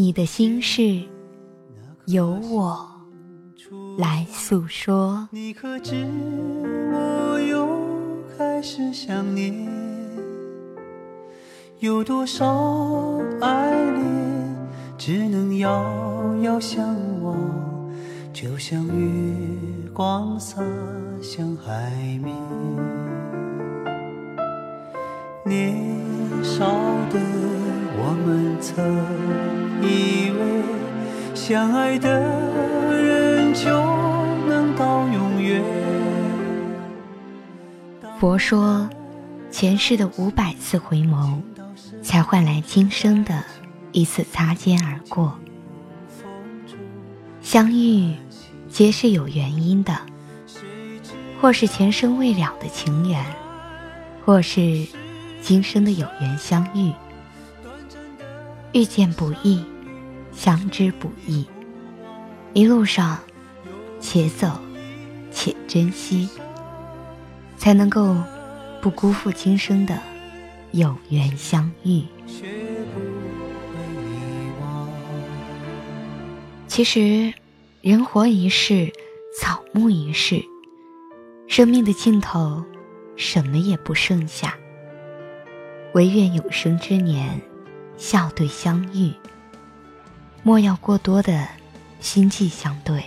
你的心事，由我来诉说。你可知我又开始想念？有多少爱恋，只能遥遥相望，就像月光洒向海面。年曾。以为相爱的人就能到永远。佛说，前世的五百次回眸，才换来今生的一次擦肩而过。相遇，皆是有原因的，或是前生未了的情缘，或是今生的有缘相遇。遇见不易，相知不易。一路上，且走，且珍惜，才能够不辜负今生的有缘相遇。其实，人活一世，草木一世，生命的尽头，什么也不剩下。唯愿有生之年。笑对相遇，莫要过多的心计相对。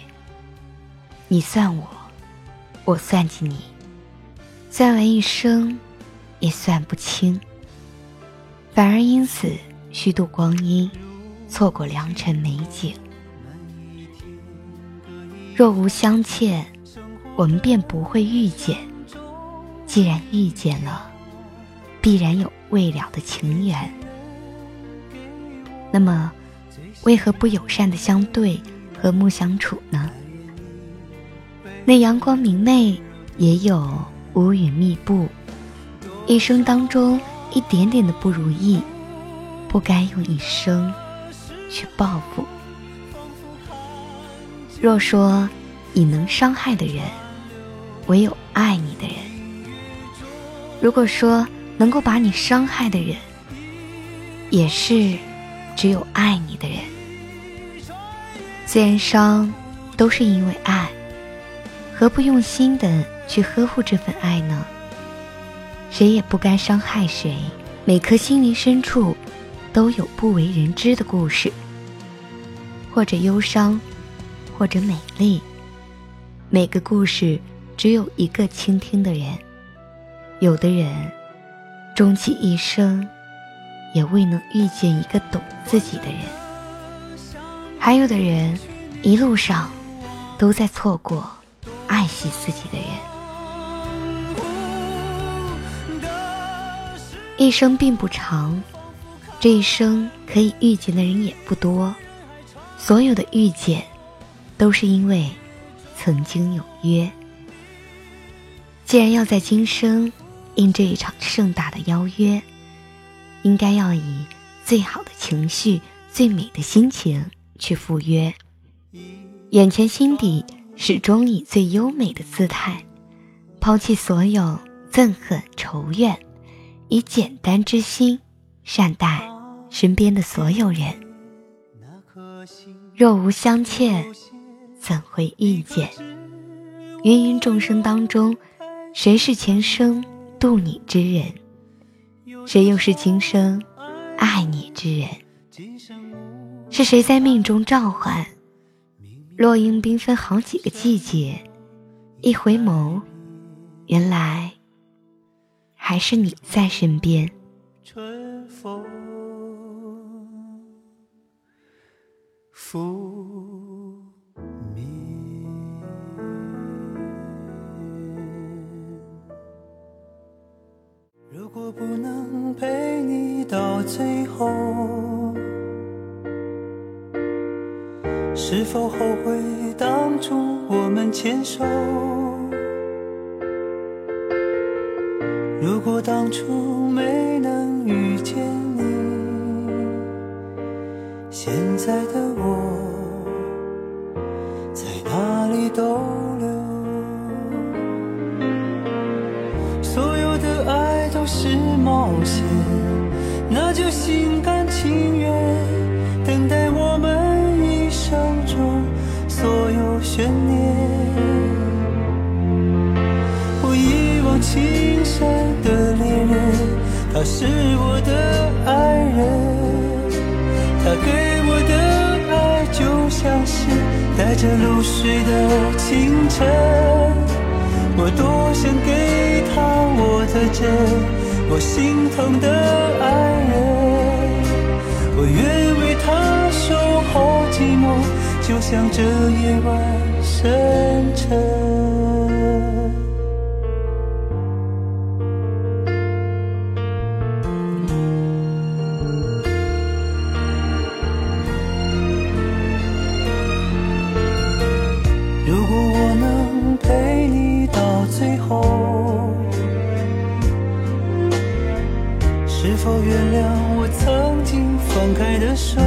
你算我，我算计你，算完一生，也算不清。反而因此虚度光阴，错过良辰美景。若无相欠，我们便不会遇见。既然遇见了，必然有未了的情缘。那么，为何不友善的相对，和睦相处呢？那阳光明媚，也有乌云密布。一生当中，一点点的不如意，不该用一生去报复。若说你能伤害的人，唯有爱你的人；如果说能够把你伤害的人，也是。只有爱你的人，虽然伤，都是因为爱，何不用心的去呵护这份爱呢？谁也不该伤害谁，每颗心灵深处，都有不为人知的故事，或者忧伤，或者美丽。每个故事只有一个倾听的人，有的人，终其一生。也未能遇见一个懂自己的人，还有的人一路上都在错过爱惜自己的人。一生并不长，这一生可以遇见的人也不多，所有的遇见都是因为曾经有约。既然要在今生应这一场盛大的邀约。应该要以最好的情绪、最美的心情去赴约，眼前心底始终以最优美的姿态，抛弃所有憎恨仇怨，以简单之心善待身边的所有人。若无相欠，怎会遇见？芸芸众生当中，谁是前生渡你之人？谁又是今生爱你之人？是谁在命中召唤？落英缤纷好几个季节，一回眸，原来还是你在身边。春风不是否后悔当初我们牵手？如果当初没能遇见你，现在的我在哪里逗留？所有的爱都是冒险，那就心甘情愿念。我一往情深的恋人，他是我的爱人，他给我的爱就像是带着露水的清晨。我多想给他我的真，我心疼的爱人，我愿为他守候寂寞，就像这夜晚深沉。如果我能陪你到最后，是否原谅我曾经放开的手？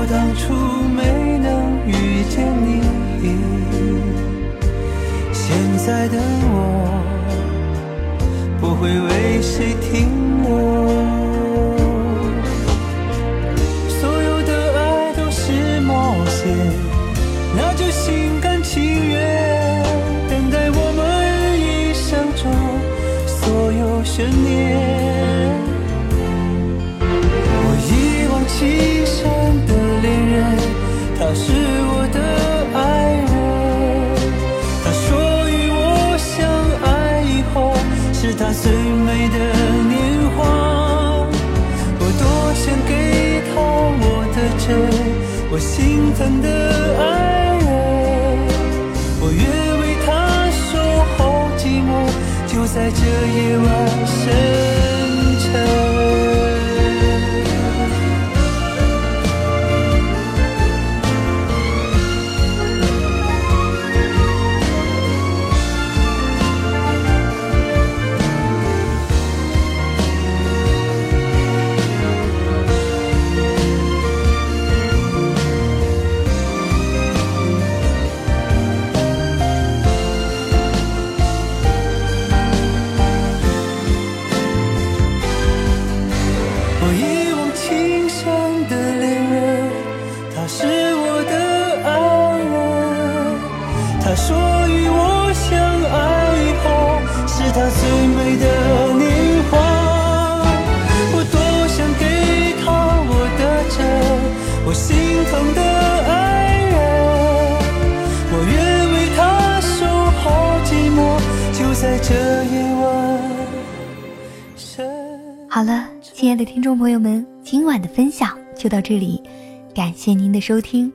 如果当初没能遇见你，现在的我不会为谁停留。所有的爱都是冒险，那就心甘情愿等待我们一生中所有悬念。我一往情，他是我的爱人。他说与我相爱以后，是他最美的年华。我多想给他我的真，我心疼的爱人，我愿为他守候寂寞，就在这夜晚深沉。我的爱人。他说与我相爱以后，是他最美的年华。我多想给他我的真，我心疼的爱人。我愿为他守候寂寞，就在这夜晚。好了，亲爱的听众朋友们，今晚的分享就到这里，感谢您的收听。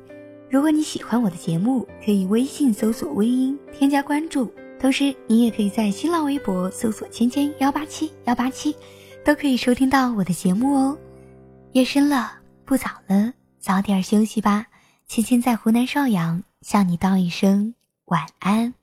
如果你喜欢我的节目，可以微信搜索“微音”添加关注，同时你也可以在新浪微博搜索“芊芊幺八七幺八七”，都可以收听到我的节目哦。夜深了，不早了，早点休息吧。芊芊在湖南邵阳向你道一声晚安。